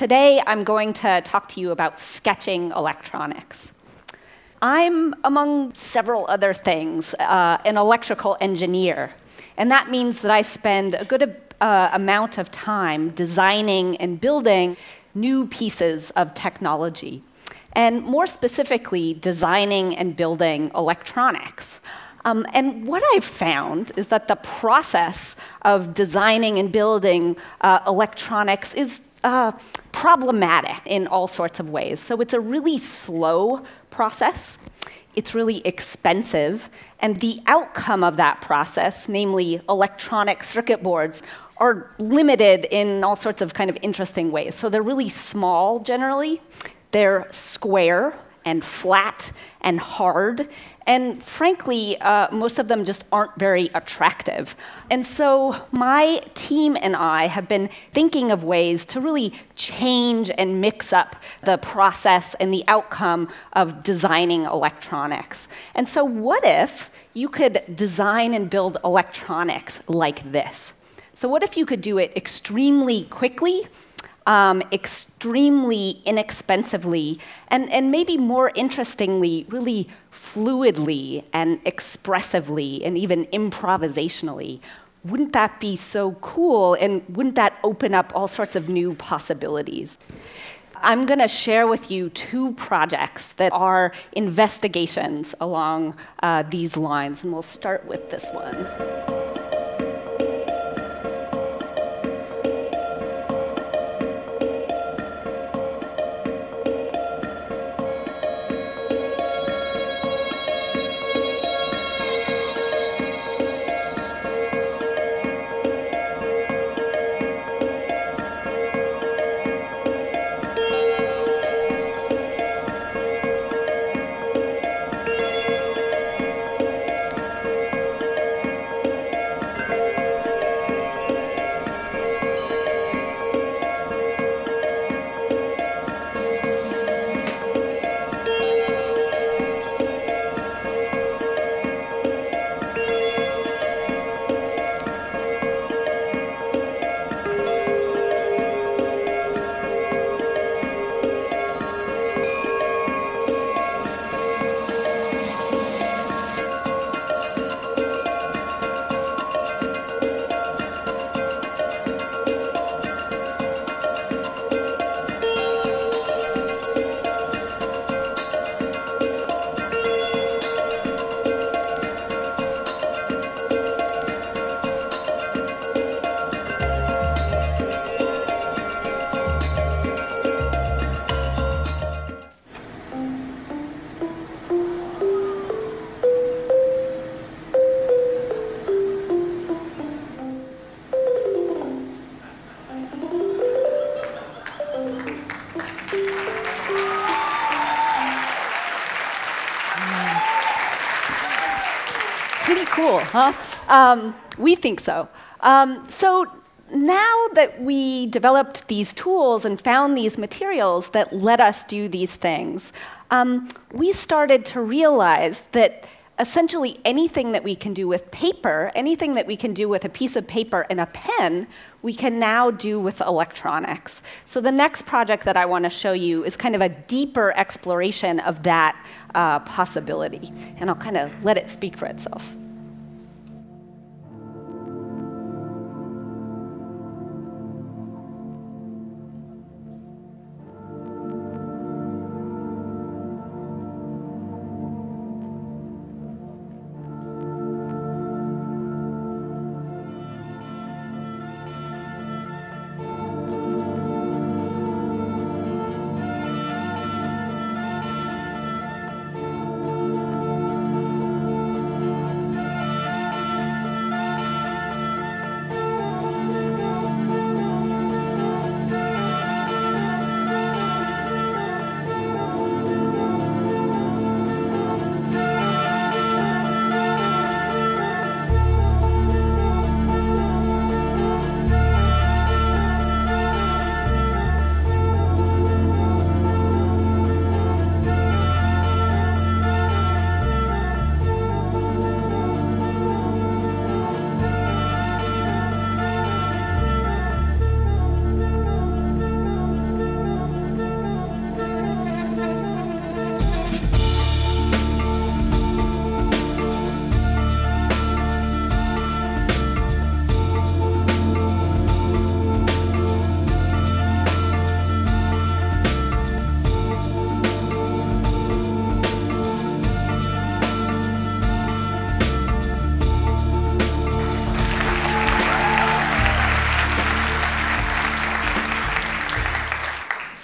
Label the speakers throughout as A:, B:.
A: today I'm going to talk to you about sketching electronics. I'm, among several other things, uh, an electrical engineer. And that means that I spend a good uh, amount of time designing and building new pieces of technology. And more specifically, designing and building electronics. Um, and what I've found is that the process of designing and building uh, electronics is uh, problematic in all sorts of ways. So it's a really slow process. It's really expensive. And the outcome of that process, namely electronic circuit boards, are limited in all sorts of kind of interesting ways. So they're really small generally, they're square and flat and hard, and frankly, uh, most of them just aren't very attractive. And so my team and I have been thinking of ways to really change and mix up the process and the outcome of designing electronics. And so, what if you could design and build electronics like this? So, what if you could do it extremely quickly? Um, extremely inexpensively, and, and maybe more interestingly, really fluidly and expressively and even improvisationally. Wouldn't that be so cool? And wouldn't that open up all sorts of new possibilities? I'm going to share with you two projects that are investigations along uh, these lines, and we'll start with this one. Huh? Um, we think so. Um, so now that we developed these tools and found these materials that let us do these things, um, we started to realize that essentially anything that we can do with paper, anything that we can do with a piece of paper and a pen, we can now do with electronics. So the next project that I want to show you is kind of a deeper exploration of that uh, possibility. And I'll kind of let it speak for itself.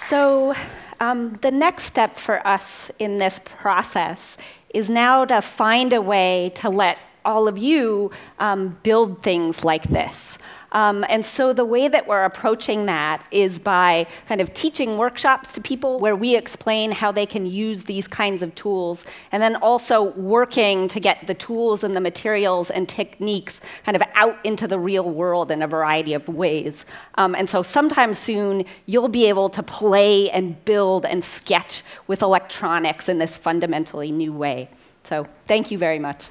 A: So, um, the next step for us in this process is now to find a way to let all of you um, build things like this. Um, and so the way that we're approaching that is by kind of teaching workshops to people where we explain how they can use these kinds of tools, and then also working to get the tools and the materials and techniques kind of out into the real world in a variety of ways. Um, and so sometime soon, you'll be able to play and build and sketch with electronics in this fundamentally new way. So thank you very much.